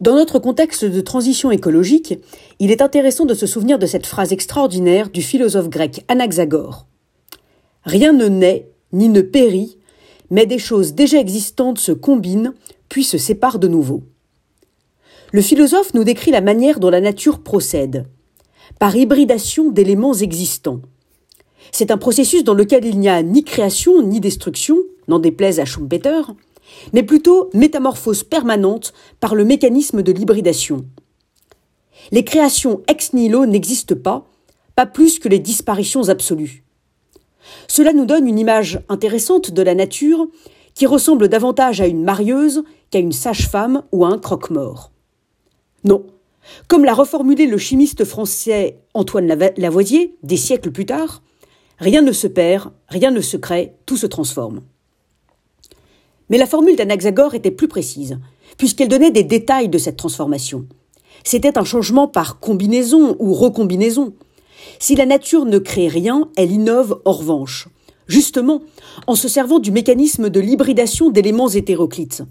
Dans notre contexte de transition écologique, il est intéressant de se souvenir de cette phrase extraordinaire du philosophe grec Anaxagore. Rien ne naît ni ne périt, mais des choses déjà existantes se combinent puis se séparent de nouveau. Le philosophe nous décrit la manière dont la nature procède, par hybridation d'éléments existants. C'est un processus dans lequel il n'y a ni création ni destruction, n'en déplaise à Schumpeter, mais plutôt métamorphose permanente par le mécanisme de l'hybridation. Les créations ex nihilo n'existent pas, pas plus que les disparitions absolues. Cela nous donne une image intéressante de la nature qui ressemble davantage à une marieuse qu'à une sage-femme ou à un croque-mort. Non, comme l'a reformulé le chimiste français Antoine Lavoisier des siècles plus tard, rien ne se perd, rien ne se crée, tout se transforme. Mais la formule d'Anaxagore était plus précise, puisqu'elle donnait des détails de cette transformation. C'était un changement par combinaison ou recombinaison. Si la nature ne crée rien, elle innove en revanche, justement en se servant du mécanisme de l'hybridation d'éléments hétéroclites.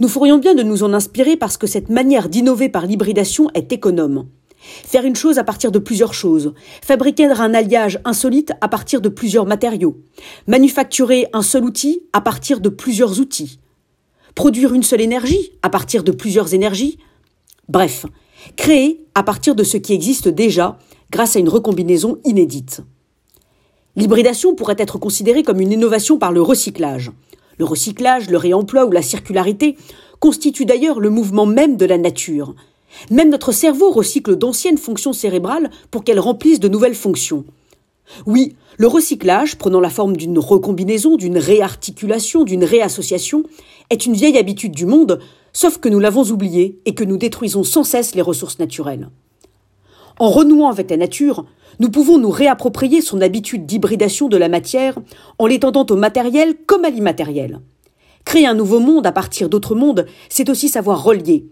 Nous ferions bien de nous en inspirer parce que cette manière d'innover par l'hybridation est économe. Faire une chose à partir de plusieurs choses, fabriquer un alliage insolite à partir de plusieurs matériaux, manufacturer un seul outil à partir de plusieurs outils, produire une seule énergie à partir de plusieurs énergies, bref, créer à partir de ce qui existe déjà grâce à une recombinaison inédite. L'hybridation pourrait être considérée comme une innovation par le recyclage. Le recyclage, le réemploi ou la circularité constituent d'ailleurs le mouvement même de la nature, même notre cerveau recycle d'anciennes fonctions cérébrales pour qu'elles remplissent de nouvelles fonctions. Oui, le recyclage, prenant la forme d'une recombinaison, d'une réarticulation, d'une réassociation, est une vieille habitude du monde, sauf que nous l'avons oubliée et que nous détruisons sans cesse les ressources naturelles. En renouant avec la nature, nous pouvons nous réapproprier son habitude d'hybridation de la matière en l'étendant au matériel comme à l'immatériel. Créer un nouveau monde à partir d'autres mondes, c'est aussi savoir relier,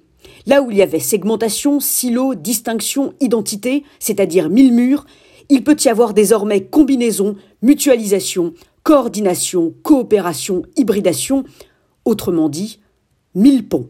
Là où il y avait segmentation, silo, distinction, identité, c'est-à-dire mille murs, il peut y avoir désormais combinaison, mutualisation, coordination, coopération, hybridation, autrement dit, mille ponts.